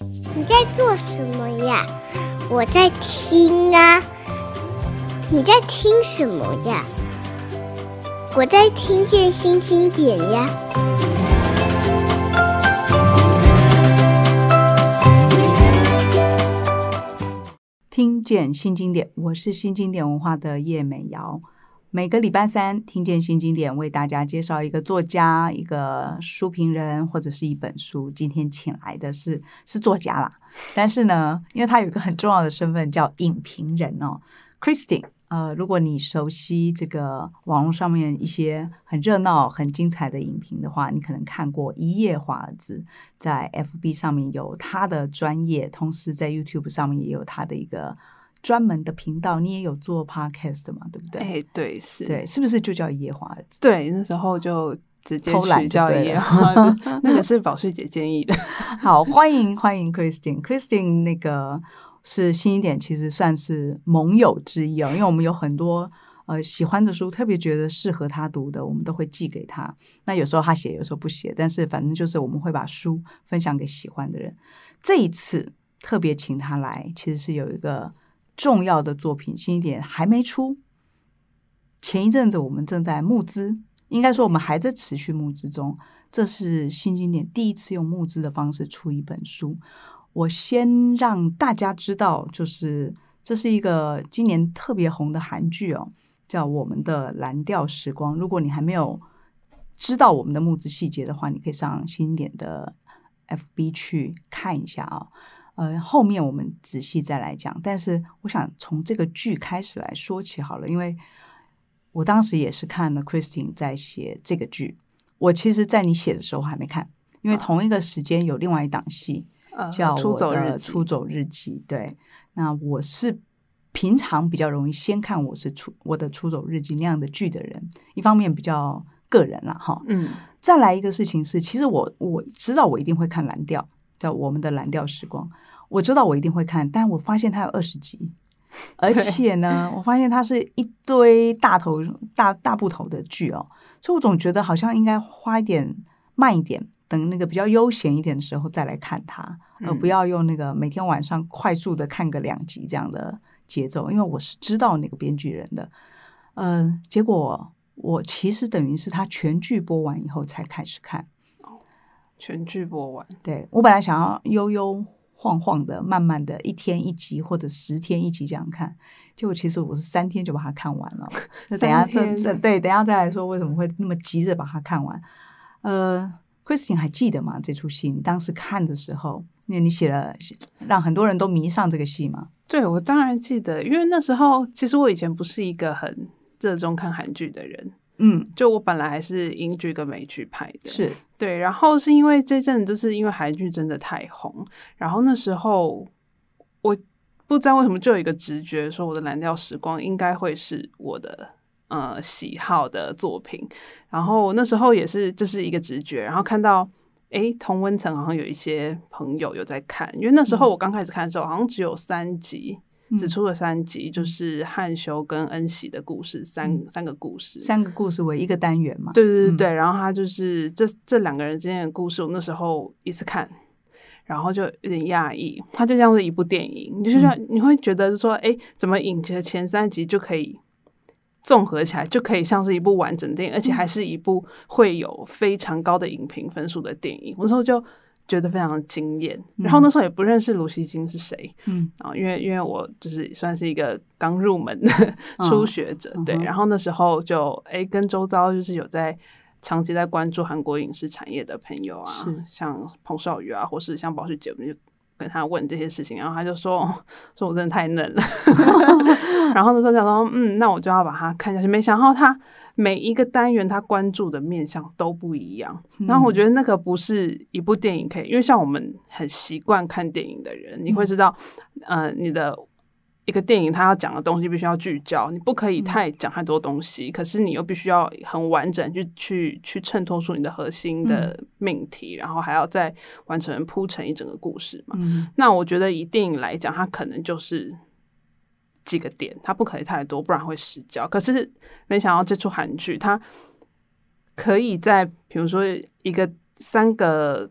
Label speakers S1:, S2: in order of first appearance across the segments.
S1: 你在做什么呀？我在听啊。你在听什么呀？我在听见新经典呀。
S2: 听见新经典，我是新经典文化的叶美瑶。每个礼拜三，听见新经典，为大家介绍一个作家、一个书评人或者是一本书。今天请来的是是作家啦，但是呢，因为他有一个很重要的身份叫影评人哦，Christine。呃，如果你熟悉这个网络上面一些很热闹、很精彩的影评的话，你可能看过一夜华尔兹，在 FB 上面有他的专业，同时在 YouTube 上面也有他的一个。专门的频道，你也有做 podcast 嘛？对不对？
S3: 哎，对，是，
S2: 对，是不是就叫一夜华？
S3: 对，那时候就直接
S2: 偷懒
S3: 叫一夜华。那个是保税姐建议的。
S2: 好，欢迎欢迎 Christine，Christine Christine 那个是新一点，其实算是盟友之一哦，因为我们有很多呃喜欢的书，特别觉得适合他读的，我们都会寄给他。那有时候他写，有时候不写，但是反正就是我们会把书分享给喜欢的人。这一次特别请他来，其实是有一个。重要的作品，新经典还没出。前一阵子我们正在募资，应该说我们还在持续募资中。这是新经典第一次用募资的方式出一本书。我先让大家知道，就是这是一个今年特别红的韩剧哦，叫《我们的蓝调时光》。如果你还没有知道我们的募资细节的话，你可以上新经典的 FB 去看一下啊、呃，后面我们仔细再来讲。但是我想从这个剧开始来说起好了，因为我当时也是看了 Christine 在写这个剧。我其实，在你写的时候还没看，因为同一个时间有另外一档戏、啊、叫《出走日出走日记》。对，那我是平常比较容易先看我是出我的《出走日记》那样的剧的人，一方面比较个人了哈。嗯，再来一个事情是，其实我我知道我一定会看蓝调。叫我们的蓝调时光，我知道我一定会看，但我发现它有二十集，而且呢，我发现它是一堆大头大大部头的剧哦，所以我总觉得好像应该花一点慢一点，等那个比较悠闲一点的时候再来看它，而不要用那个每天晚上快速的看个两集这样的节奏，因为我是知道那个编剧人的，嗯、呃，结果我其实等于是他全剧播完以后才开始看。
S3: 全剧播完，
S2: 对，我本来想要悠悠晃晃的，慢慢的一天一集或者十天一集这样看，结果其实我是三天就把它看完了。那等下这这对，等下再来说为什么会那么急着把它看完。呃，Christine 还记得吗？这出戏你当时看的时候，那你写了让很多人都迷上这个戏吗？
S3: 对，我当然记得，因为那时候其实我以前不是一个很热衷看韩剧的人。嗯，就我本来还是英剧跟美剧拍的，
S2: 是。
S3: 对，然后是因为这阵子就是因为韩剧真的太红，然后那时候我不知道为什么就有一个直觉说我的蓝调时光应该会是我的呃喜好的作品，然后那时候也是就是一个直觉，然后看到诶同温层好像有一些朋友有在看，因为那时候我刚开始看的时候好像只有三集。只出了三集，就是汉修跟恩喜的故事，三、嗯、三个故事，
S2: 三个故事为一个单元嘛？
S3: 对对对对，嗯、然后他就是这这两个人之间的故事，我那时候一次看，然后就有点讶异，他就像是一部电影，你就像、嗯、你会觉得说，哎，怎么影集的前三集就可以综合起来，就可以像是一部完整电影，而且还是一部会有非常高的影评分数的电影，我那时候就。觉得非常的惊艳，然后那时候也不认识卢熙京是谁，嗯，啊，因为因为我就是算是一个刚入门的 初学者，嗯、对，然后那时候就哎跟周遭就是有在长期在关注韩国影视产业的朋友啊，像彭少宇啊，或是像宝旭姐，我们就跟他问这些事情，然后他就说 说我真的太嫩了，然后那时候想说嗯，那我就要把它看下去，没想到他。每一个单元他关注的面向都不一样，嗯、然后我觉得那个不是一部电影可以，因为像我们很习惯看电影的人，你会知道，嗯、呃，你的一个电影它要讲的东西必须要聚焦，你不可以太讲太多东西，嗯、可是你又必须要很完整去去去衬托出你的核心的命题，嗯、然后还要再完成铺成一整个故事嘛。嗯、那我觉得以电影来讲，它可能就是。几个点，它不可以太多，不然会失焦。可是没想到这出韩剧，它可以在比如说一个三个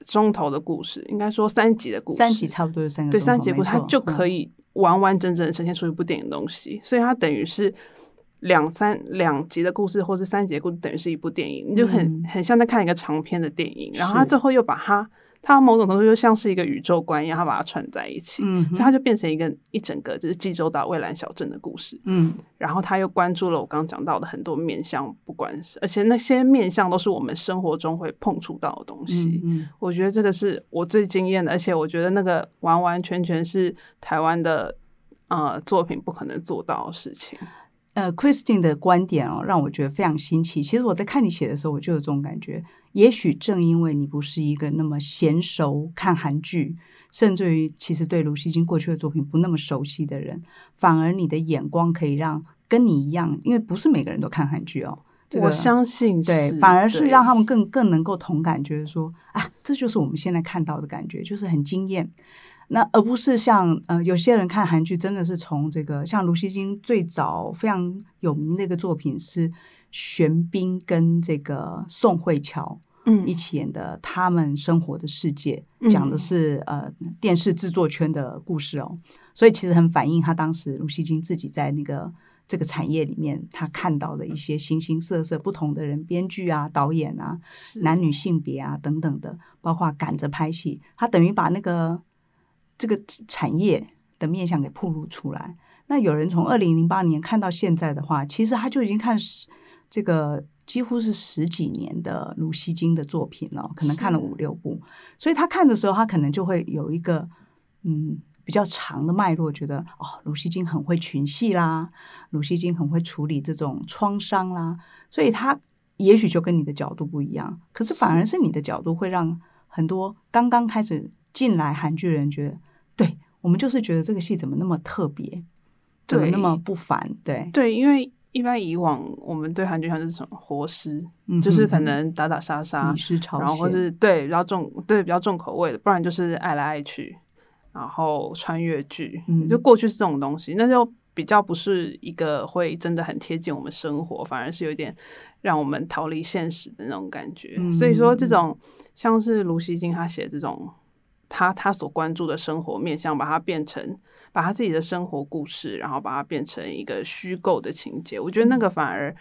S3: 钟头的故事，应该说三集的故事，
S2: 三集差不多是三个
S3: 对，三集故事，它就可以完完整整呈现出一部电影的东西，嗯、所以它等于是两三两集的故事，或是三集的故事，等于是一部电影，你就很、嗯、很像在看一个长篇的电影，然后它最后又把它。它某种程度就像是一个宇宙观一样，它把它串在一起，嗯、所以它就变成一个一整个就是济州岛蔚蓝小镇的故事。嗯，然后他又关注了我刚刚讲到的很多面向，不管是而且那些面向都是我们生活中会碰触到的东西。嗯，嗯我觉得这个是我最惊艳的，而且我觉得那个完完全全是台湾的呃作品不可能做到的事情。
S2: 呃，Christine 的观点哦，让我觉得非常新奇。其实我在看你写的时候，我就有这种感觉。也许正因为你不是一个那么娴熟看韩剧，甚至于其实对卢锡金过去的作品不那么熟悉的人，反而你的眼光可以让跟你一样，因为不是每个人都看韩剧哦。这个、
S3: 我相信
S2: 对，反而是让他们更更能够同感，觉得说啊，这就是我们现在看到的感觉，就是很惊艳。那而不是像呃有些人看韩剧真的是从这个像卢锡金最早非常有名的一个作品是玄彬跟这个宋慧乔嗯一起演的他们生活的世界，嗯、讲的是呃电视制作圈的故事哦，所以其实很反映他当时卢锡金自己在那个这个产业里面他看到的一些形形色色不同的人，编剧啊、导演啊、男女性别啊等等的，包括赶着拍戏，他等于把那个。这个产业的面向给暴露出来。那有人从二零零八年看到现在的话，其实他就已经看十这个几乎是十几年的卢锡金的作品了，可能看了五六部。所以他看的时候，他可能就会有一个嗯比较长的脉络，觉得哦，卢熙京很会群戏啦，卢熙京很会处理这种创伤啦。所以他也许就跟你的角度不一样，可是反而是你的角度会让很多刚刚开始进来韩剧人觉得。对，我们就是觉得这个戏怎么那么特别，怎么那么不凡？对
S3: 对，因为一般以往我们对韩剧像是什么活尸，嗯、就是可能打打杀杀，然后或是对比较重，对比较重口味的，不然就是爱来爱去，然后穿越剧，嗯、就过去是这种东西，那就比较不是一个会真的很贴近我们生活，反而是有点让我们逃离现实的那种感觉。嗯、所以说，这种像是卢锡金他写这种。他他所关注的生活面向，把它变成把他自己的生活故事，然后把它变成一个虚构的情节。我觉得那个反而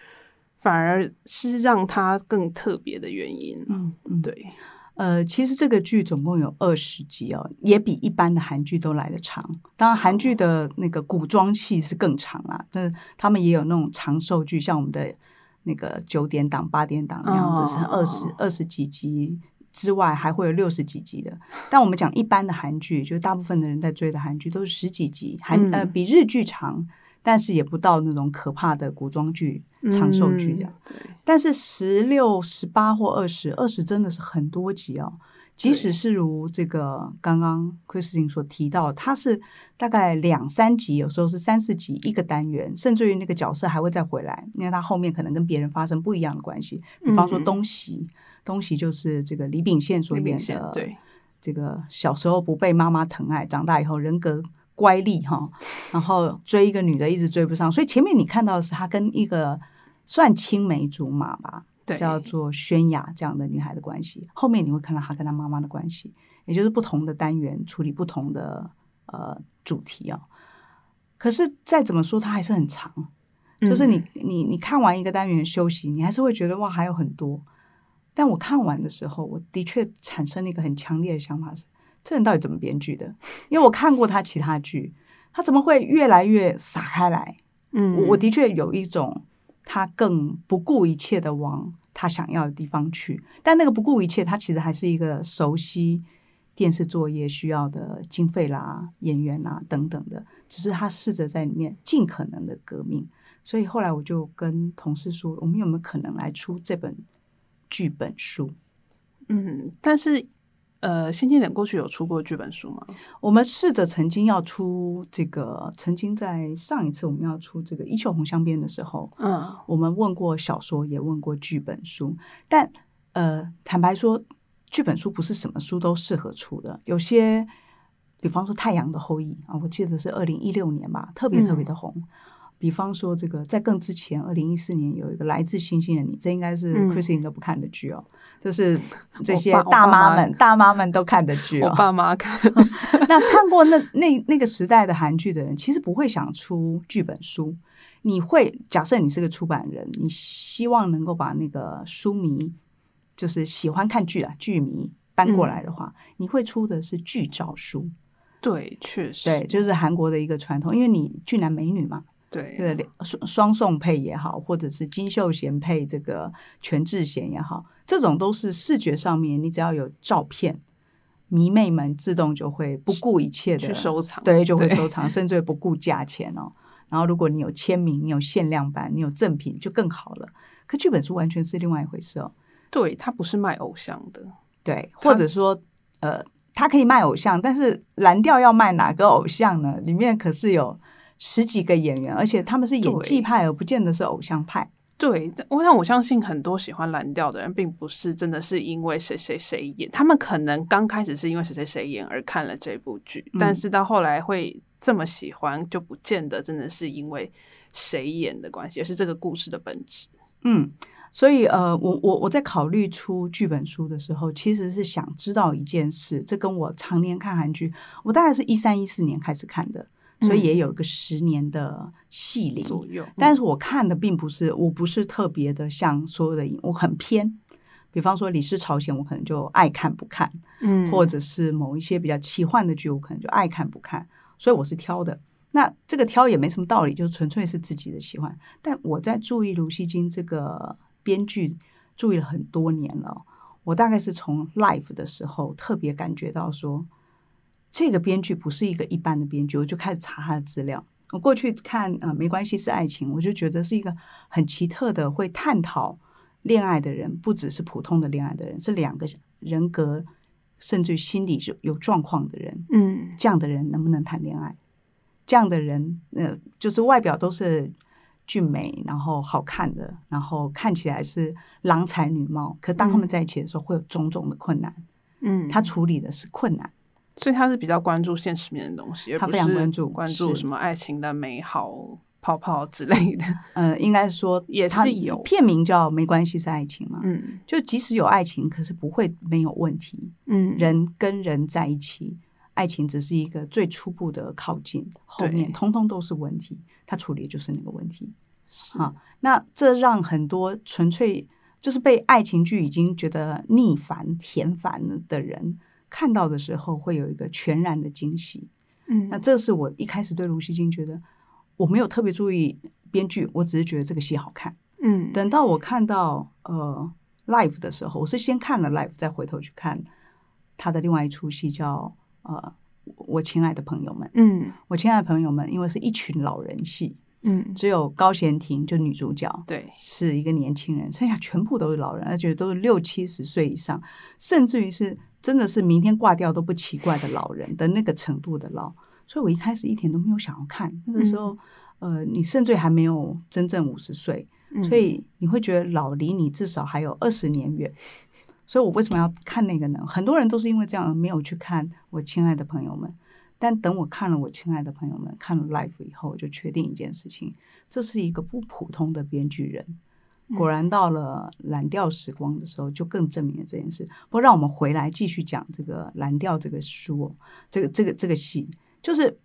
S3: 反而是让他更特别的原因。嗯嗯，对。
S2: 呃，其实这个剧总共有二十集哦，也比一般的韩剧都来得长。当然，韩剧的那个古装戏是更长啦，但是他们也有那种长寿剧，像我们的那个九点档、八点档那样子，是二十二十几集。之外还会有六十几集的，但我们讲一般的韩剧，就是大部分的人在追的韩剧都是十几集，韩呃比日剧长，但是也不到那种可怕的古装剧长寿剧这样。对，但是十六、十八或二十，二十真的是很多集哦。即使是如这个刚刚 Christine 所提到，它是大概两三集，有时候是三四集一个单元，甚至于那个角色还会再回来，因为他后面可能跟别人发生不一样的关系，比方说东西。东西就是这个李秉宪所演的，对，这个小时候不被妈妈疼爱，长大以后人格乖戾哈，然后追一个女的一直追不上，所以前面你看到的是他跟一个算青梅竹马吧，对叫做宣雅这样的女孩的关系，后面你会看到他跟他妈妈的关系，也就是不同的单元处理不同的呃主题啊。可是再怎么说，它还是很长，就是你你你看完一个单元休息，你还是会觉得哇还有很多。但我看完的时候，我的确产生了一个很强烈的想法是：这人到底怎么编剧的？因为我看过他其他剧，他怎么会越来越撒开来？嗯，我的确有一种他更不顾一切的往他想要的地方去。但那个不顾一切，他其实还是一个熟悉电视作业需要的经费啦、演员啦等等的，只是他试着在里面尽可能的革命。所以后来我就跟同事说：我们有没有可能来出这本？剧本书，
S3: 嗯，但是，呃，新经典过去有出过剧本书吗？
S2: 我们试着曾经要出这个，曾经在上一次我们要出这个《衣袖红镶边》的时候，嗯，我们问过小说，也问过剧本书，但呃，坦白说，剧本书不是什么书都适合出的，有些，比方说《太阳的后裔》啊，我记得是二零一六年吧，特别特别的红。嗯比方说这个，在更之前，二零一四年有一个来自星星的你，这应该是 Christine 都不看的剧哦，这是 这些大妈们大妈们都看的剧哦。
S3: 我爸妈看，
S2: 那看过那那那个时代的韩剧的人，其实不会想出剧本书。你会假设你是个出版人，你希望能够把那个书迷，就是喜欢看剧的剧迷搬过来的话，嗯、你会出的是剧照书。
S3: 对，确实，
S2: 对，就是韩国的一个传统，因为你俊男美女嘛，
S3: 对，
S2: 这个双双宋配也好，或者是金秀贤配这个全智贤也好，这种都是视觉上面，你只要有照片，迷妹们自动就会不顾一切的
S3: 去收藏，
S2: 对，就会收藏，甚至不顾价钱哦。然后，如果你有签名，你有限量版，你有赠品，就更好了。可剧本书完全是另外一回事哦。
S3: 对，它不是卖偶像的，
S2: 对，或者说，呃，它可以卖偶像，但是蓝调要卖哪个偶像呢？里面可是有十几个演员，而且他们是演技派，而不见得是偶像派。
S3: 对，我想我相信很多喜欢蓝调的人，并不是真的是因为谁谁谁演，他们可能刚开始是因为谁谁谁演而看了这部剧，嗯，但是到后来会。这么喜欢就不见得真的是因为谁演的关系，而是这个故事的本质。
S2: 嗯，所以呃，我我我在考虑出剧本书的时候，其实是想知道一件事，这跟我常年看韩剧，我大概是一三一四年开始看的，所以也有一个十年的戏龄左右。但是我看的并不是，我不是特别的像所有的影，我很偏。比方说《李氏朝鲜》，我可能就爱看不看，嗯，或者是某一些比较奇幻的剧，我可能就爱看不看。所以我是挑的，那这个挑也没什么道理，就纯粹是自己的喜欢。但我在注意卢熙京这个编剧，注意了很多年了。我大概是从 Life 的时候特别感觉到说，这个编剧不是一个一般的编剧，我就开始查他的资料。我过去看呃，没关系是爱情，我就觉得是一个很奇特的会探讨恋爱的人，不只是普通的恋爱的人，是两个人格。甚至于心理有有状况的人，嗯，这样的人能不能谈恋爱？这样的人，呃，就是外表都是俊美，然后好看的，然后看起来是郎才女貌，可当他们在一起的时候，会有种种的困难。嗯，他处理的是困难，
S3: 所以他是比较关注现实面的东西，
S2: 他非常关注
S3: 关注什么爱情的美好。泡泡之类的，
S2: 呃，应该说
S3: 也是有。
S2: 片名叫《没关系是爱情》嘛，嗯，就即使有爱情，可是不会没有问题，嗯，人跟人在一起，爱情只是一个最初步的靠近，后面通通都是问题，他处理的就是那个问题，啊，那这让很多纯粹就是被爱情剧已经觉得腻烦、甜烦了的人看到的时候，会有一个全然的惊喜，嗯，那这是我一开始对卢熙京觉得。我没有特别注意编剧，我只是觉得这个戏好看。嗯，等到我看到呃 Life 的时候，我是先看了 Life，再回头去看他的另外一出戏叫呃我亲爱的朋友们。嗯，我亲爱的朋友们，因为是一群老人戏，嗯，只有高贤婷就女主角，对，是一个年轻人，剩下全部都是老人，而且都是六七十岁以上，甚至于是真的是明天挂掉都不奇怪的老人的那个程度的老。所以，我一开始一点都没有想要看。那个时候，嗯、呃，你甚至还没有真正五十岁，嗯，所以你会觉得老离你至少还有二十年远。所以我为什么要看那个呢？很多人都是因为这样没有去看我亲爱的朋友们。但等我看了我亲爱的朋友们，看了 Life 以后，我就确定一件事情：这是一个不普通的编剧人。果然，到了蓝调时光的时候，就更证明了这件事。不过，让我们回来继续讲这个蓝调这个书，这个这个这个戏。就是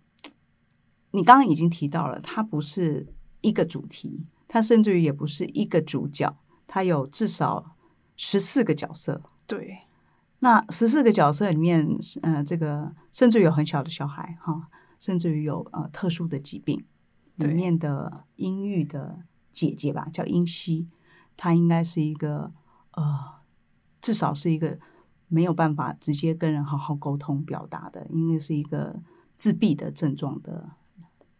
S2: 你刚刚已经提到了，它不是一个主题，它甚至于也不是一个主角，它有至少十四个角色。
S3: 对，
S2: 那十四个角色里面，呃，这个甚至于有很小的小孩哈，甚至于有呃特殊的疾病。里面的阴郁的姐姐吧，叫英熙，她应该是一个呃，至少是一个没有办法直接跟人好好沟通表达的，因为是一个。自闭的症状的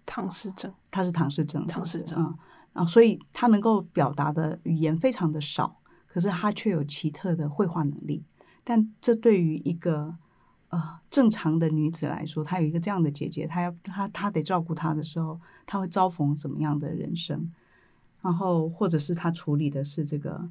S3: 唐氏症，
S2: 他是唐氏症，
S3: 唐氏症，
S2: 啊，然后所以他能够表达的语言非常的少，可是他却有奇特的绘画能力。但这对于一个呃正常的女子来说，她有一个这样的姐姐，她要她她得照顾她的时候，她会遭逢怎么样的人生？然后或者是他处理的是这个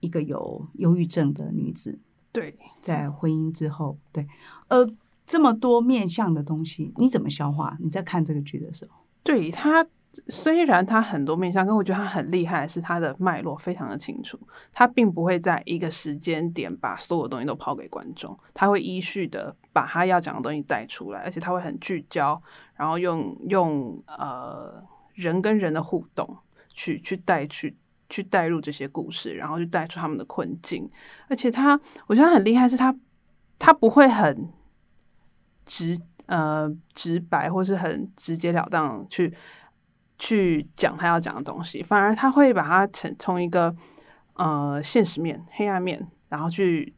S2: 一个有忧郁症的女子，
S3: 对，
S2: 在婚姻之后，对，呃。这么多面向的东西，你怎么消化？你在看这个剧的时候，
S3: 对他虽然他很多面向，但我觉得他很厉害，是他的脉络非常的清楚。他并不会在一个时间点把所有东西都抛给观众，他会依序的把他要讲的东西带出来，而且他会很聚焦，然后用用呃人跟人的互动去去带去去带入这些故事，然后去带出他们的困境。而且他，我觉得很厉害，是他他不会很直呃直白，或是很直截了当去。去讲他要讲的东西，反而他会把它从从一个呃现实面、黑暗面，然后去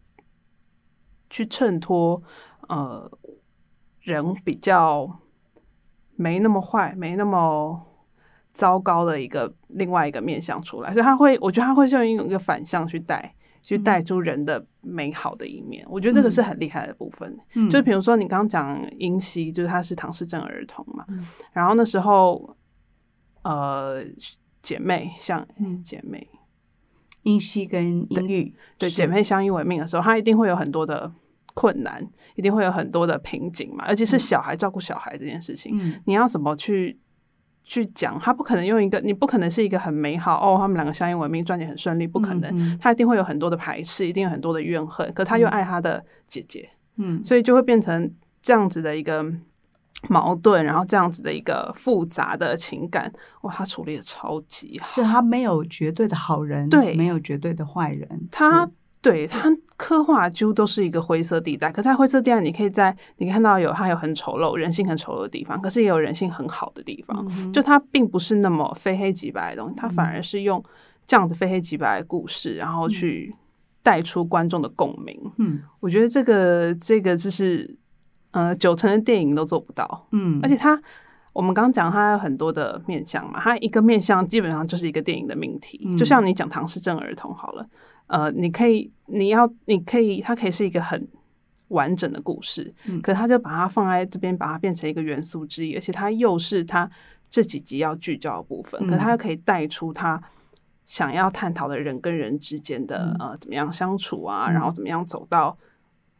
S3: 去衬托呃人比较没那么坏、没那么糟糕的一个另外一个面相出来，所以他会，我觉得他会用一个反向去带，去带出人的美好的一面。嗯、我觉得这个是很厉害的部分。嗯、就比如说你刚刚讲英熙，就是他是唐氏症儿童嘛，嗯、然后那时候。呃，姐妹像姐妹，
S2: 英熙跟英玉
S3: 对，对姐妹相依为命的时候，她一定会有很多的困难，一定会有很多的瓶颈嘛。而且是小孩照顾小孩这件事情，嗯、你要怎么去去讲？他不可能用一个，你不可能是一个很美好哦，他们两个相依为命，赚钱很顺利，不可能。他一定会有很多的排斥，一定有很多的怨恨。可他又爱他的姐姐，嗯，所以就会变成这样子的一个。矛盾，然后这样子的一个复杂的情感，哇，他处理的超级好，
S2: 就他没有绝对的好人，
S3: 对，
S2: 没有绝对的坏人，
S3: 他对它刻画几乎都是一个灰色地带。可在灰色地带，你可以在你看到有它有很丑陋、人性很丑陋的地方，可是也有人性很好的地方。嗯、就它并不是那么非黑即白的东西，它反而是用这样子非黑即白的故事，然后去带出观众的共鸣。嗯，我觉得这个这个就是。呃，九成的电影都做不到，嗯，而且它，我们刚刚讲它有很多的面向嘛，它一个面向基本上就是一个电影的命题，嗯、就像你讲唐氏症儿童好了，呃，你可以，你要，你可以，它可以是一个很完整的故事，嗯，可他就把它放在这边，把它变成一个元素之一，而且它又是他这几集要聚焦的部分，嗯、可它又可以带出他想要探讨的人跟人之间的、嗯、呃怎么样相处啊，嗯、然后怎么样走到。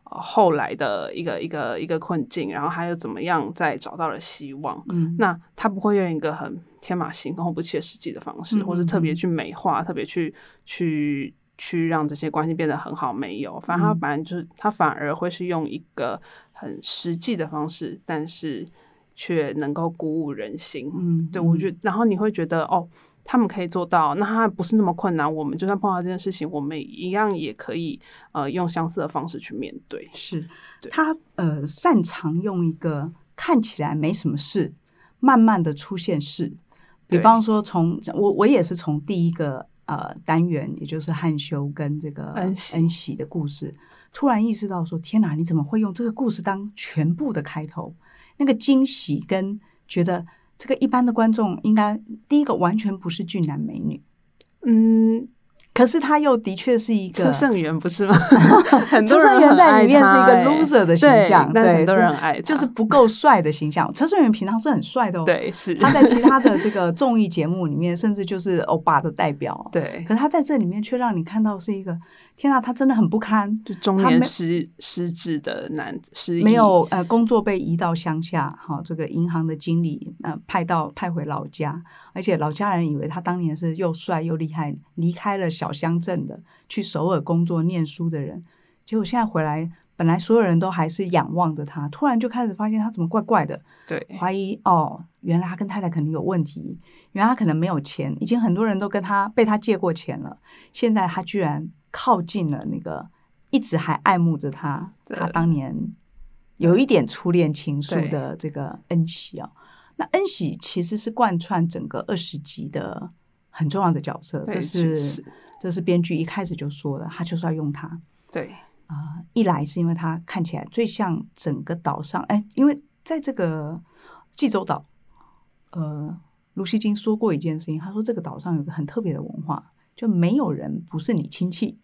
S3: 后来的一个一个一个困境，然后还有怎么样再找到了希望？嗯，那他不会用一个很天马行空、不切实际的方式，嗯、或者特别去美化、特别去去去让这些关系变得很好。没有，反正他反正就是他反而会是用一个很实际的方式，但是却能够鼓舞人心。嗯，对我觉得，然后你会觉得哦。他们可以做到，那他不是那么困难。我们就算碰到这件事情，我们一样也可以呃用相似的方式去面对。
S2: 是，对他呃擅长用一个看起来没什么事，慢慢的出现事。比方说从，从我我也是从第一个呃单元，也就是汉修跟这个恩喜恩喜的故事，突然意识到说：天哪，你怎么会用这个故事当全部的开头？那个惊喜跟觉得。这个一般的观众应该第一个完全不是俊男美女，嗯。可是他又的确是一个
S3: 车胜元，不是吗？
S2: 车胜元在里面是一个 loser 的形象，对，
S3: 很多人爱，
S2: 就是不够帅的形象。车胜元平常是很帅的哦，
S3: 对，是
S2: 他在其他的这个综艺节目里面，甚至就是欧巴的代表，
S3: 对。
S2: 可是他在这里面却让你看到是一个，天啊，他真的很不堪，
S3: 就中年失失智的男，失
S2: 没有呃工作被移到乡下，哈，这个银行的经理呃派到派回老家，而且老家人以为他当年是又帅又厉害，离开了小。小乡镇的去首尔工作念书的人，结果现在回来，本来所有人都还是仰望着他，突然就开始发现他怎么怪怪的，
S3: 对，
S2: 怀疑哦，原来他跟太太肯定有问题，原来他可能没有钱，已经很多人都跟他被他借过钱了，现在他居然靠近了那个一直还爱慕着他，他当年有一点初恋情愫的这个恩喜哦，那恩喜其实是贯穿整个二十集的很重要的角色，这是。这是编剧一开始就说了，他就是要用他。
S3: 对
S2: 啊、呃，一来是因为他看起来最像整个岛上，哎，因为在这个济州岛，呃，卢锡金说过一件事情，他说这个岛上有个很特别的文化，就没有人不是你亲戚。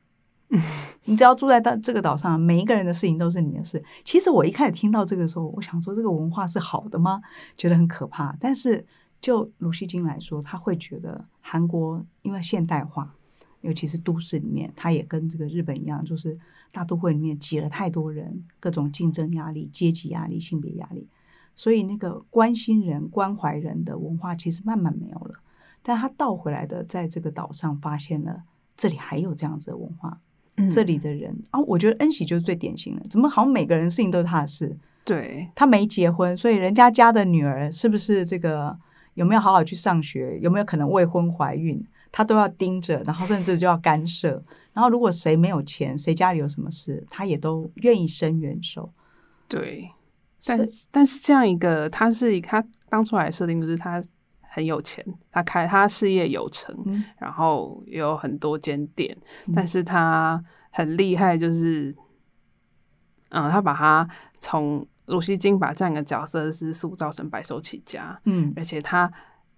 S2: 你只要住在到这个岛上，每一个人的事情都是你的事。其实我一开始听到这个时候，我想说这个文化是好的吗？觉得很可怕。但是就卢熙京来说，他会觉得韩国因为现代化。尤其是都市里面，他也跟这个日本一样，就是大都会里面挤了太多人，各种竞争压力、阶级压力、性别压力，所以那个关心人、关怀人的文化其实慢慢没有了。但他倒回来的，在这个岛上发现了这里还有这样子的文化，这里的人啊，我觉得恩喜就是最典型的，怎么好像每个人事情都是他的事？
S3: 对，
S2: 他没结婚，所以人家家的女儿是不是这个有没有好好去上学，有没有可能未婚怀孕，他都要盯着，然后甚至就要干涉。然后如果谁没有钱，谁家里有什么事，他也都愿意伸援手。
S3: 对，但是但是这样一个，他是他当初来设定就是他。很有钱，他开他事业有成，嗯、然后有很多间店，嗯、但是他很厉害，就是，嗯，他把他从卢熙京把这样一个角色是塑造成白手起家，嗯，而且他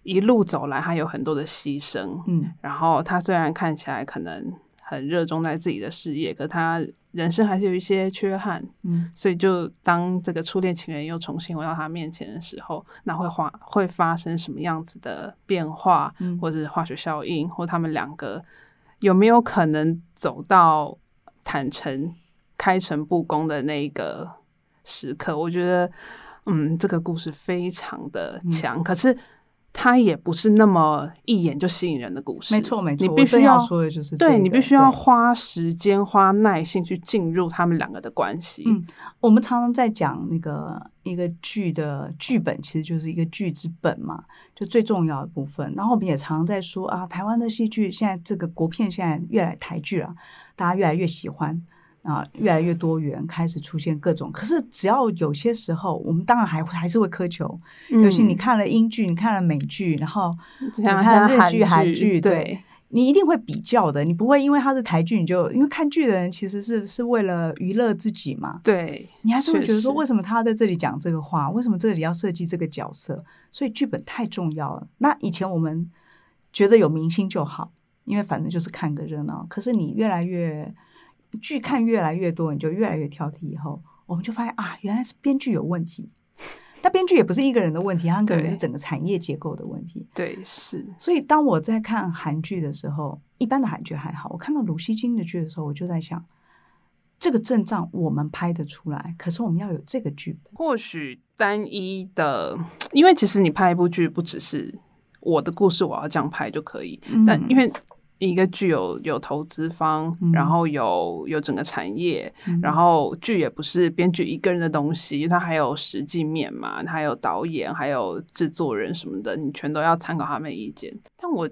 S3: 一路走来，他有很多的牺牲，嗯，然后他虽然看起来可能很热衷在自己的事业，可他。人生还是有一些缺憾，嗯，所以就当这个初恋情人又重新回到他面前的时候，那会发会发生什么样子的变化，嗯，或者是化学效应，或他们两个有没有可能走到坦诚开诚布公的那个时刻？我觉得，嗯，这个故事非常的强，嗯，可是。它也不是那么一眼就吸引人的故事，
S2: 没错没错。
S3: 你必须要，
S2: 要说的就是这个，
S3: 对，你必须要花时间、花耐心去进入他们两个的关系。
S2: 嗯，我们常常在讲那个一个剧的剧本，其实就是一个剧之本嘛，就最重要的部分。然后我们也常常在说啊，台湾的戏剧现在这个国片现在越来台剧了，大家越来越喜欢。啊，越来越多元，开始出现各种。可是只要有些时候，我们当然还还是会苛求。嗯、尤其你看了英剧，你看了美剧，然后你看日剧、韩剧，对，对你一定会比较的。你不会因为它是台剧，你就因为看剧的人其实是是为了娱乐自己嘛？
S3: 对，
S2: 你还是会觉得说，为什么他要在这里讲这个话？为什么这里要设计这个角色？所以剧本太重要了。那以前我们觉得有明星就好，因为反正就是看个热闹。可是你越来越。剧看越来越多，你就越来越挑剔。以后我们就发现啊，原来是编剧有问题。那编剧也不是一个人的问题，它可能是整个产业结构的问题。
S3: 对，是。
S2: 所以当我在看韩剧的时候，一般的韩剧还好。我看到鲁西金的剧的时候，我就在想，这个阵仗我们拍得出来，可是我们要有这个剧本。
S3: 或许单一的，因为其实你拍一部剧，不只是我的故事，我要这样拍就可以。嗯、但因为一个剧有有投资方，嗯、然后有有整个产业，嗯、然后剧也不是编剧一个人的东西，它还有实际面嘛，还有导演，还有制作人什么的，你全都要参考他们意见。但我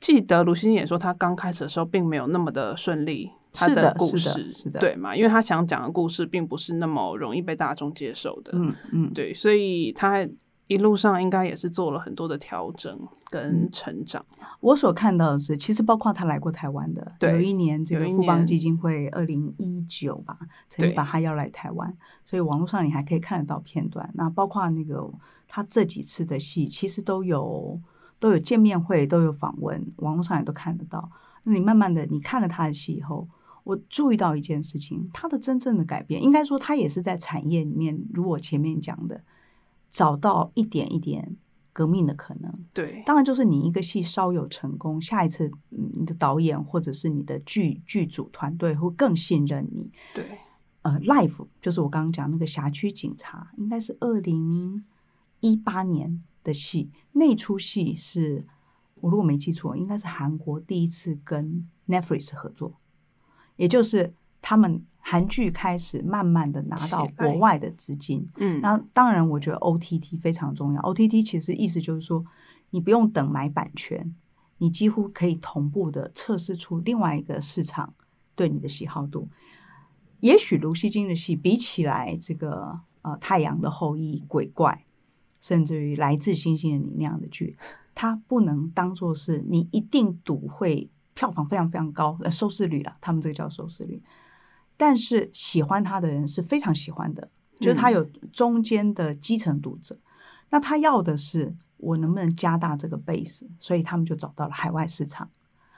S3: 记得卢熙京也说，他刚开始的时候并没有那么的顺利，他的故事
S2: 是的，
S3: 对嘛？因为他想讲的故事并不是那么容易被大众接受的，嗯嗯，对，所以他。一路上应该也是做了很多的调整跟成长。
S2: 我所看到的是，其实包括他来过台湾的，有一年这个富邦基金会二零一九吧，曾经把他邀来台湾，所以网络上你还可以看得到片段。那包括那个他这几次的戏，其实都有都有见面会，都有访问，网络上也都看得到。那你慢慢的你看了他的戏以后，我注意到一件事情，他的真正的改变，应该说他也是在产业里面，如我前面讲的。找到一点一点革命的可能，
S3: 对，
S2: 当然就是你一个戏稍有成功，下一次你的导演或者是你的剧剧组团队会更信任你。
S3: 对，
S2: 呃，Life 就是我刚刚讲那个辖区警察，应该是二零一八年的戏，那出戏是我如果没记错，应该是韩国第一次跟 Netflix 合作，也就是他们。韩剧开始慢慢的拿到国外的资金，嗯，那当然，我觉得 OTT 非常重要。OTT 其实意思就是说，你不用等买版权，你几乎可以同步的测试出另外一个市场对你的喜好度。也许卢锡金的戏比起来，这个呃《太阳的后裔》、鬼怪，甚至于《来自星星的你》那样的剧，它不能当做是你一定赌会票房非常非常高，呃，收视率了，他们这个叫收视率。但是喜欢他的人是非常喜欢的，就是他有中间的基层读者，嗯、那他要的是我能不能加大这个 base，所以他们就找到了海外市场。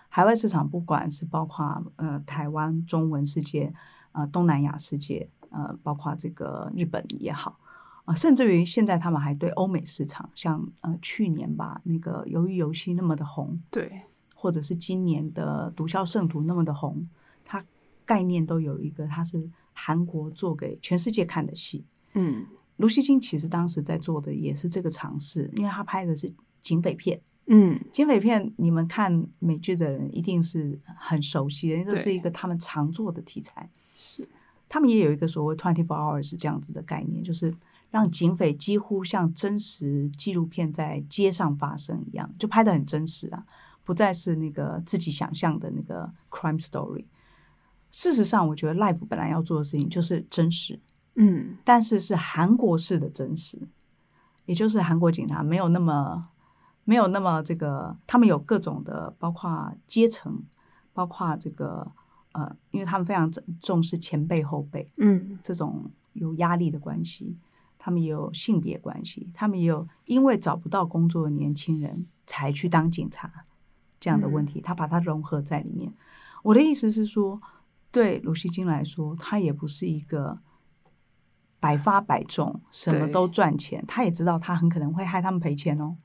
S2: 海外市场不管是包括呃台湾中文世界，呃东南亚世界，呃包括这个日本也好，啊、呃、甚至于现在他们还对欧美市场，像呃去年吧那个鱿鱼游戏那么的红，
S3: 对，
S2: 或者是今年的毒枭圣徒那么的红，他。概念都有一个，它是韩国做给全世界看的戏。嗯，卢锡金其实当时在做的也是这个尝试，因为他拍的是警匪片。
S3: 嗯，
S2: 警匪片你们看美剧的人一定是很熟悉的，因为这是一个他们常做的题材。
S3: 是，
S2: 他们也有一个所谓 twenty four hours 这样子的概念，就是让警匪几乎像真实纪录片在街上发生一样，就拍的很真实啊，不再是那个自己想象的那个 crime story。事实上，我觉得 Life 本来要做的事情就是真实，
S3: 嗯，
S2: 但是是韩国式的真实，也就是韩国警察没有那么。没有那么这个，他们有各种的，包括阶层，包括这个呃，因为他们非常重视前辈后辈，
S3: 嗯，
S2: 这种有压力的关系，他们也有性别关系，他们也有因为找不到工作的年轻人才去当警察这样的问题，他把它融合在里面。我的意思是说，对卢锡金来说，他也不是一个百发百中，什么都赚钱，他也知道他很可能会害他们赔钱哦。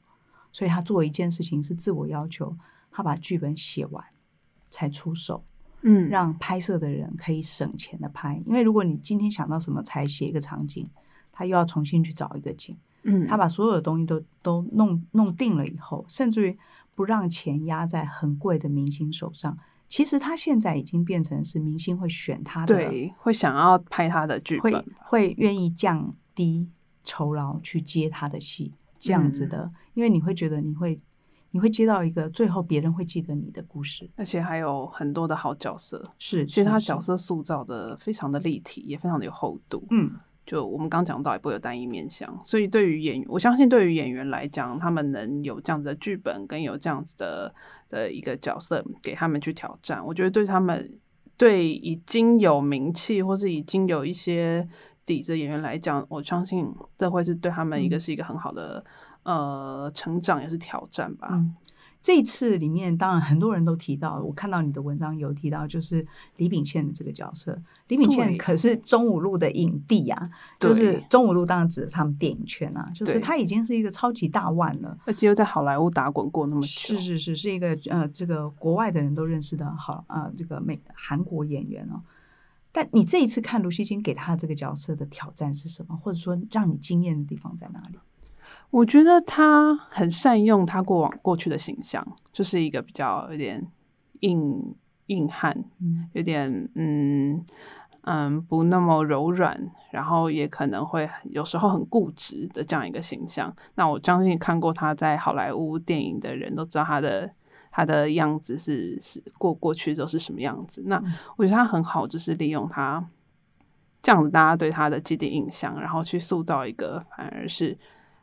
S2: 所以他做一件事情是自我要求，他把剧本写完才出手，
S3: 嗯，
S2: 让拍摄的人可以省钱的拍。因为如果你今天想到什么才写一个场景，他又要重新去找一个景，
S3: 嗯，
S2: 他把所有的东西都都弄弄定了以后，甚至于不让钱压在很贵的明星手上。其实他现在已经变成是明星会选他的，
S3: 对，会想要拍他的剧本，
S2: 会会愿意降低酬劳去接他的戏。这样子的，因为你会觉得你会，你会接到一个最后别人会记得你的故事，
S3: 而且还有很多的好角色。
S2: 是，
S3: 其实他角色塑造的非常的立体，也非常的有厚度。
S2: 嗯，
S3: 就我们刚讲到，也不会有单一面向，所以对于演员，我相信对于演员来讲，他们能有这样子的剧本，跟有这样子的的一个角色给他们去挑战，我觉得对他们，对已经有名气或是已经有一些。底子演员来讲，我相信这会是对他们一个是一个很好的、嗯、呃成长，也是挑战吧。
S2: 嗯，这一次里面，当然很多人都提到，我看到你的文章有提到，就是李秉宪的这个角色。李秉宪可是中五路的影帝啊，就是中五路当然指的是他们电影圈啊，就是他已经是一个超级大腕了，
S3: 而且又在好莱坞打滚过那么久，
S2: 是是是，是一个呃这个国外的人都认识的好啊、呃、这个美韩国演员哦。但你这一次看卢锡金给他这个角色的挑战是什么？或者说让你惊艳的地方在哪里？
S3: 我觉得他很善用他过往过去的形象，就是一个比较有点硬硬汉，有点嗯嗯不那么柔软，然后也可能会有时候很固执的这样一个形象。那我相信看过他在好莱坞电影的人都知道他的。他的样子是是过过去都是什么样子？那我觉得他很好，就是利用他这样子，大家对他的既定印象，然后去塑造一个反而是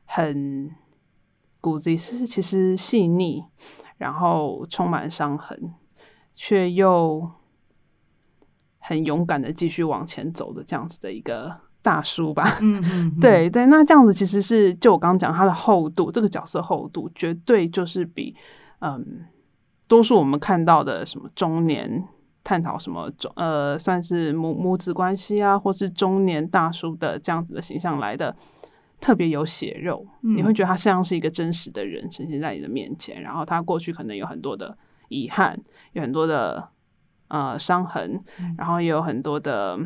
S3: 很骨子里是其实细腻，然后充满伤痕，却又很勇敢的继续往前走的这样子的一个大叔吧。
S2: 嗯嗯，
S3: 对对，那这样子其实是就我刚刚讲他的厚度，这个角色厚度绝对就是比嗯。多数我们看到的什么中年探讨什么中呃，算是母母子关系啊，或是中年大叔的这样子的形象来的特别有血肉，嗯，你会觉得他像是一个真实的人呈现在你的面前，然后他过去可能有很多的遗憾，有很多的呃伤痕，然后也有很多的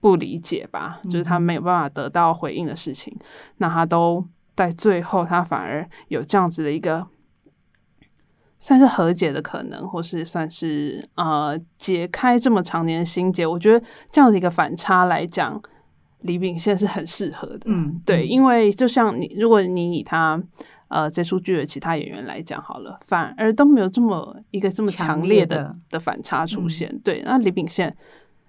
S3: 不理解吧，就是他没有办法得到回应的事情，那他都在最后，他反而有这样子的一个。算是和解的可能，或是算是呃解开这么长年的心结。我觉得这样的一个反差来讲，李秉宪是很适合的。
S2: 嗯，
S3: 对，因为就像你，如果你以他呃这出剧的其他演员来讲好了，反而都没有这么一个这么强烈的的，的反差出现。嗯、对，那李秉宪，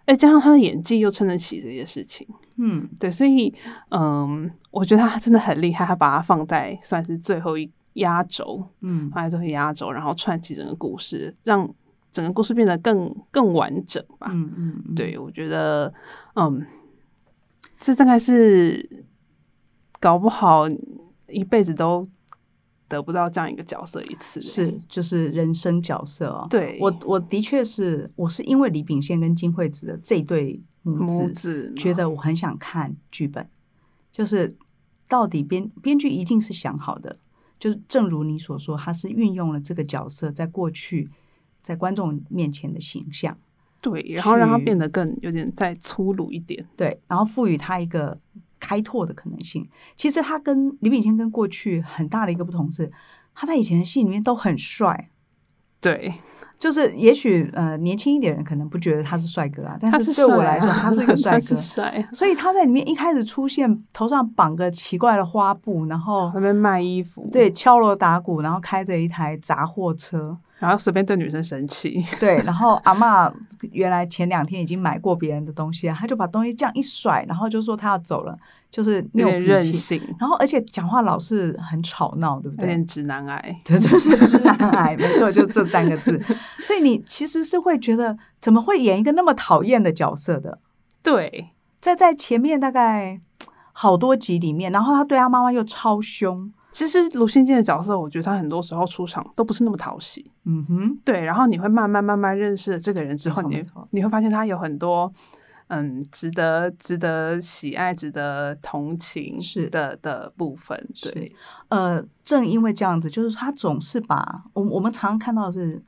S3: 哎，加上他的演技又撑得起这些事情。
S2: 嗯，
S3: 对，所以嗯，我觉得他真的很厉害，他把它放在算是最后一。压轴，嗯，还是压轴，然后串起整个故事，让整个故事变得更更完整吧。
S2: 嗯嗯，嗯，
S3: 对，我觉得，嗯，这大概是搞不好一辈子都得不到这样一个角色一次，
S2: 是就是人生角色哦。
S3: 对，
S2: 我我的确是，我是因为李秉宪跟金惠子的这对母子，母子觉得我很想看剧本，就是到底编编剧一定是想好的。就是正如你所说，他是运用了这个角色在过去在观众面前的形象，
S3: 对，然后让他变得更有点再粗鲁一点，
S2: 对，然后赋予他一个开开拓的可能性。其实他跟李炳宪跟过去很大的一个不同是，他在以前的戏里面都很帅。
S3: 对。
S2: 就是，也许呃，年轻一点人可能不觉得他是帅哥啊，但是对我来说，他是一个帅哥。
S3: 帅，
S2: 所以他在里面一开始出现，头上绑个奇怪的花布，然后
S3: 那边卖衣服，
S2: 对，敲锣打鼓，然后开着一台杂货车。
S3: 然后随便对女生生气，
S2: 对，然后阿嬷原来前两天已经买过别人的东西了，他就把东西这样一甩，然后就说他要走了，就是有点
S3: 任性。
S2: 然后而且讲话老是很吵闹，对不对？
S3: 有点直男癌，
S2: 对，就是直男癌，没错，就这三个字。所以你其实是会觉得，怎么会演一个那么讨厌的角色的？
S3: 对，
S2: 在在前面大概好多集里面，然后他对他妈妈又超凶。
S3: 其实卢新建的角色，我觉得他很多时候出场都不是那么讨喜。
S2: 嗯哼，
S3: 对。然后你会慢慢慢慢认识了这个人之后，你你会发现他有很多嗯值得值得喜爱、值得同情是的的部分。对，
S2: 呃，正因为这样子，就是他总是把我我们常常看到的是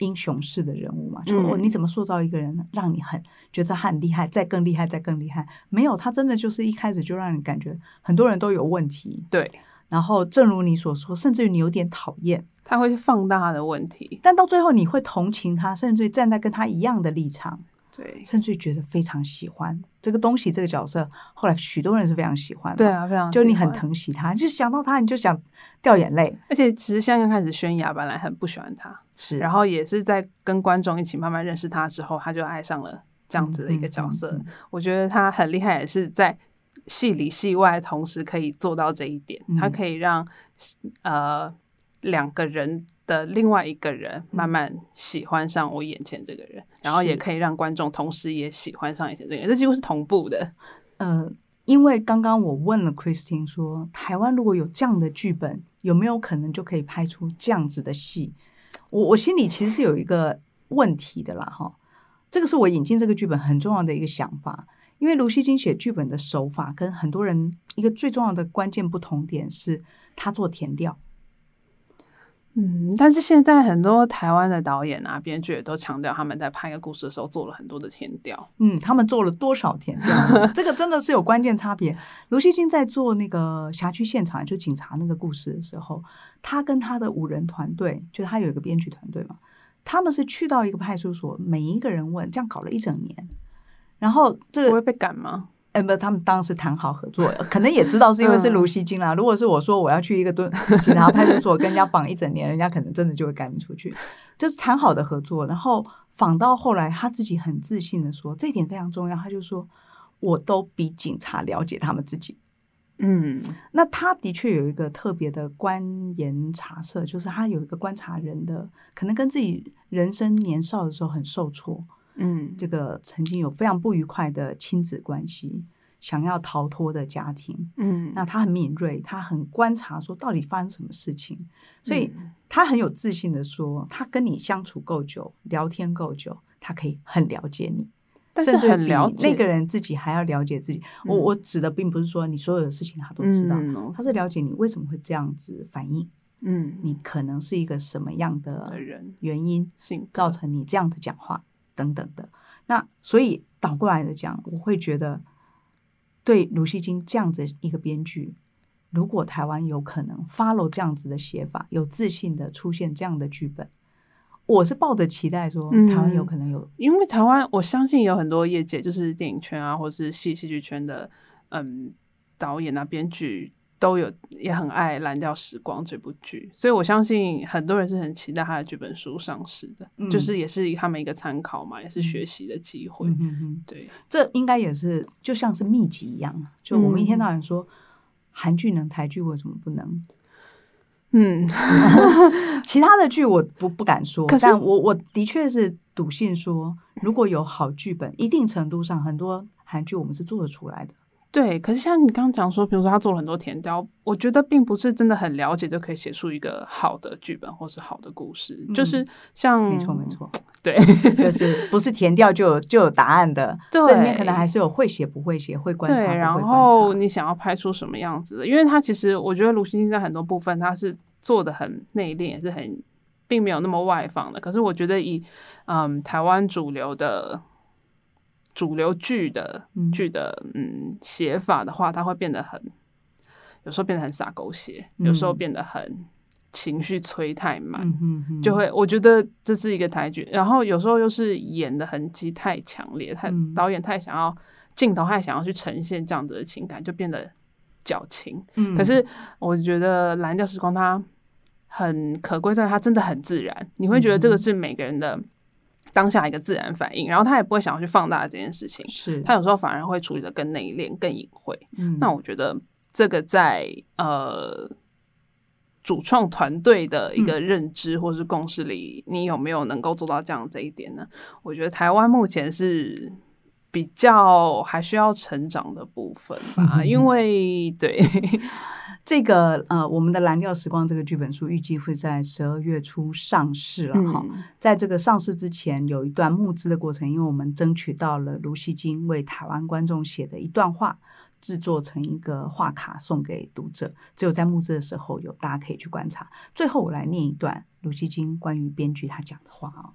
S2: 英雄式的人物嘛，就、哦、你怎么塑造一个人，让你很觉得他很厉害，再更厉害，再更厉害？没有，他真的就是一开始就让你感觉很多人都有问题。
S3: 对。
S2: 然后，正如你所说，甚至于你有点讨厌，
S3: 他会放大他的问题，
S2: 但到最后你会同情他，甚至于站在跟他一样的立场，
S3: 对，
S2: 甚至于觉得非常喜欢这个东西，这个角色。后来许多人是非常喜欢，
S3: 对啊，非常
S2: 就你很疼惜他，就想到他你就想掉眼泪。
S3: 而且其实现在开始，宣雅本来很不喜欢他，
S2: 是，
S3: 然后也是在跟观众一起慢慢认识他之后，他就爱上了这样子的一个角色。嗯嗯嗯嗯、我觉得他很厉害，也是在。戏里戏外同时可以做到这一点，他、嗯、可以让呃两个人的另外一个人慢慢喜欢上我眼前这个人，嗯、然后也可以让观众同时也喜欢上眼前这个人，这几乎是同步的。
S2: 呃，因为刚刚我问了 Christine 说，台湾如果有这样的剧本，有没有可能就可以拍出这样子的戏？我我心里其实是有一个问题的啦，哈，这个是我引进这个剧本很重要的一个想法。因为卢西金写剧本的手法跟很多人一个最重要的关键不同点是，他做填调。
S3: 嗯，但是现在很多台湾的导演啊、编剧也都强调，他们在拍一个故事的时候做了很多的填调。
S2: 嗯，他们做了多少填调？这个真的是有关键差别。卢锡金在做那个辖区现场，就警察那个故事的时候，他跟他的五人团队，就他有一个编剧团队嘛，他们是去到一个派出所，每一个人问，这样搞了一整年。然后这个
S3: 不会被赶吗？
S2: 哎，不，他们当时谈好合作，可能也知道是因为是卢熙京啦。嗯、如果是我说我要去一个蹲警察派出所跟人家访一整年，人家可能真的就会赶你出去。就是谈好的合作，然后访到后来，他自己很自信的说，这一点非常重要。他就说，我都比警察了解他们自己。
S3: 嗯，
S2: 那他的确有一个特别的观言察色，就是他有一个观察人的，可能跟自己人生年少的时候很受挫。
S3: 嗯，
S2: 这个曾经有非常不愉快的亲子关系，想要逃脱的家庭，
S3: 嗯，
S2: 那他很敏锐，他很观察，说到底发生什么事情，所以他很有自信的说，他跟你相处够久，聊天够久，他可以很了解你，甚至比那个人自己还要了解自己。我我指的并不是说你所有的事情他都知道，
S3: 嗯，
S2: 他是了解你为什么会这样子反应，
S3: 嗯，
S2: 你可能是一个什么样的
S3: 人
S2: 原因造成你这样子讲话。等等的，那所以倒过来的讲，我会觉得，对卢锡金这样子一个编剧，如果台湾有可能 follow 这样子的写法，有自信的出现这样的剧本，我是抱着期待说，台湾有可能有，嗯，
S3: 因为台湾我相信有很多业界，就是电影圈啊，或是戏戏剧圈的，嗯，导演啊，编剧。都有也很爱《蓝调时光》这部剧，所以我相信很多人是很期待他的剧本书上市的，嗯、就是也是他们一个参考嘛，也是学习的机会。
S2: 嗯嗯嗯，
S3: 对，
S2: 这应该也是就像是秘籍一样，就我们一天到晚说韩剧能，台剧为什么不能？
S3: 嗯，
S2: 其他的剧我不不敢说，
S3: 可是
S2: 但我我的确是笃信说，如果有好剧本，一定程度上很多韩剧我们是做得出来的。
S3: 对，可是像你刚刚讲说，比如说他做了很多田调，我觉得并不是真的很了解就可以写出一个好的剧本或是好的故事。嗯、就是像
S2: 没错没错，
S3: 对，
S2: 就是 不是田调就有就有答案的。
S3: 对，
S2: 这里面可能还是有会写不会写，会观察不会观察。
S3: 然后你想要拍出什么样子的？因为他其实我觉得卢熙京在很多部分他是做的很内敛，也是很并没有那么外放的。可是我觉得以嗯台湾主流的。主流剧的剧、嗯、的嗯写法的话，它会变得很，有时候变得很洒狗血，有时候变得很情绪催太满，嗯、哼就会我觉得这是一个台剧，然后有时候又是演的痕迹太强烈，太、嗯、导演太想要镜头太想要去呈现这样子的情感，就变得矫情。嗯、可是我觉得《蓝调时光》它很可贵在它真的很自然，你会觉得这个是每个人的。当下一个自然反应，然后他也不会想要去放大这件事情，是他有时候反而会处理的更内敛、更隐晦。嗯，那我觉得这个在呃主创团队的一个认知或是共识里，嗯、你有没有能够做到这样这一点呢？我觉得台湾目前是比较还需要成长的部分吧，因为对。
S2: 这个呃，我们的《蓝调时光》这个剧本书预计会在十二月初上市了哈。嗯、在这个上市之前，有一段募资的过程，因为我们争取到了卢锡金为台湾观众写的一段话，制作成一个画卡送给读者。只有在募资的时候有，大家可以去观察。最后，我来念一段卢锡金关于编剧他讲的话哦。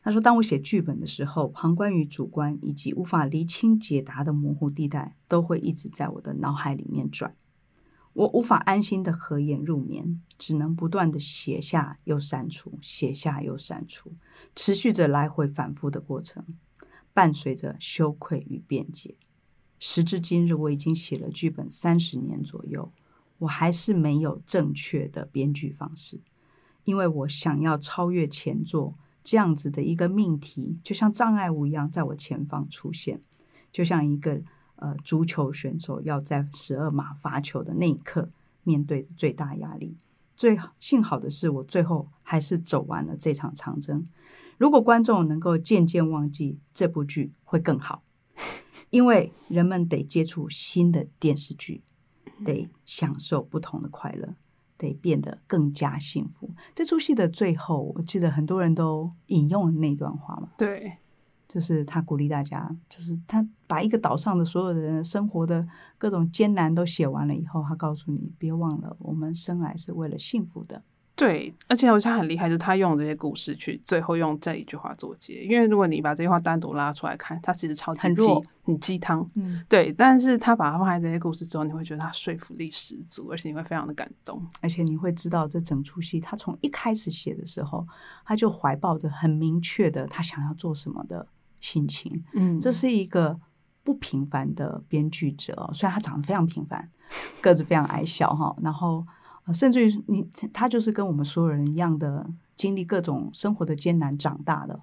S2: 他说：“当我写剧本的时候，旁观与主观以及无法厘清解答的模糊地带，都会一直在我的脑海里面转。”我无法安心的合眼入眠，只能不断的写下又删除，写下又删除，持续着来回反复的过程，伴随着羞愧与辩解。时至今日，我已经写了剧本三十年左右，我还是没有正确的编剧方式，因为我想要超越前作这样子的一个命题，就像障碍物一样在我前方出现，就像一个。呃，足球选手要在十二码罚球的那一刻面对的最大压力。最幸好的是，我最后还是走完了这场长征。如果观众能够渐渐忘记这部剧，会更好，因为人们得接触新的电视剧，得享受不同的快乐，得变得更加幸福。这出戏的最后，我记得很多人都引用了那段话嘛。
S3: 对。
S2: 就是他鼓励大家，就是他把一个岛上的所有的人生活的各种艰难都写完了以后，他告诉你，别忘了，我们生来是为了幸福的。
S3: 对，而且我觉得他很厉害，就是他用这些故事去最后用这一句话做结。因为如果你把这句话单独拉出来看，它其实超级很弱，很鸡汤。嗯，对。但是他把它放在这些故事之后，你会觉得他说服力十足，而且你会非常的感动，
S2: 而且你会知道这整出戏他从一开始写的时候，他就怀抱着很明确的他想要做什么的心情。嗯，这是一个不平凡的编剧者，虽然他长得非常平凡，个子非常矮小哈，然后。甚至于你，他就是跟我们所有人一样的经历各种生活的艰难长大的，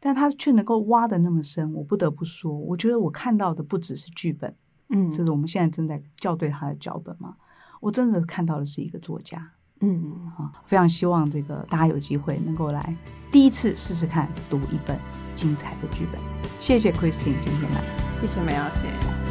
S2: 但他却能够挖的那么深。我不得不说，我觉得我看到的不只是剧本，嗯，就是我们现在正在校对他的脚本嘛。我真的看到的是一个作家，嗯啊，非常希望这个大家有机会能够来第一次试试看读一本精彩的剧本。谢谢 Christine 今天来，
S3: 谢谢梅瑶姐。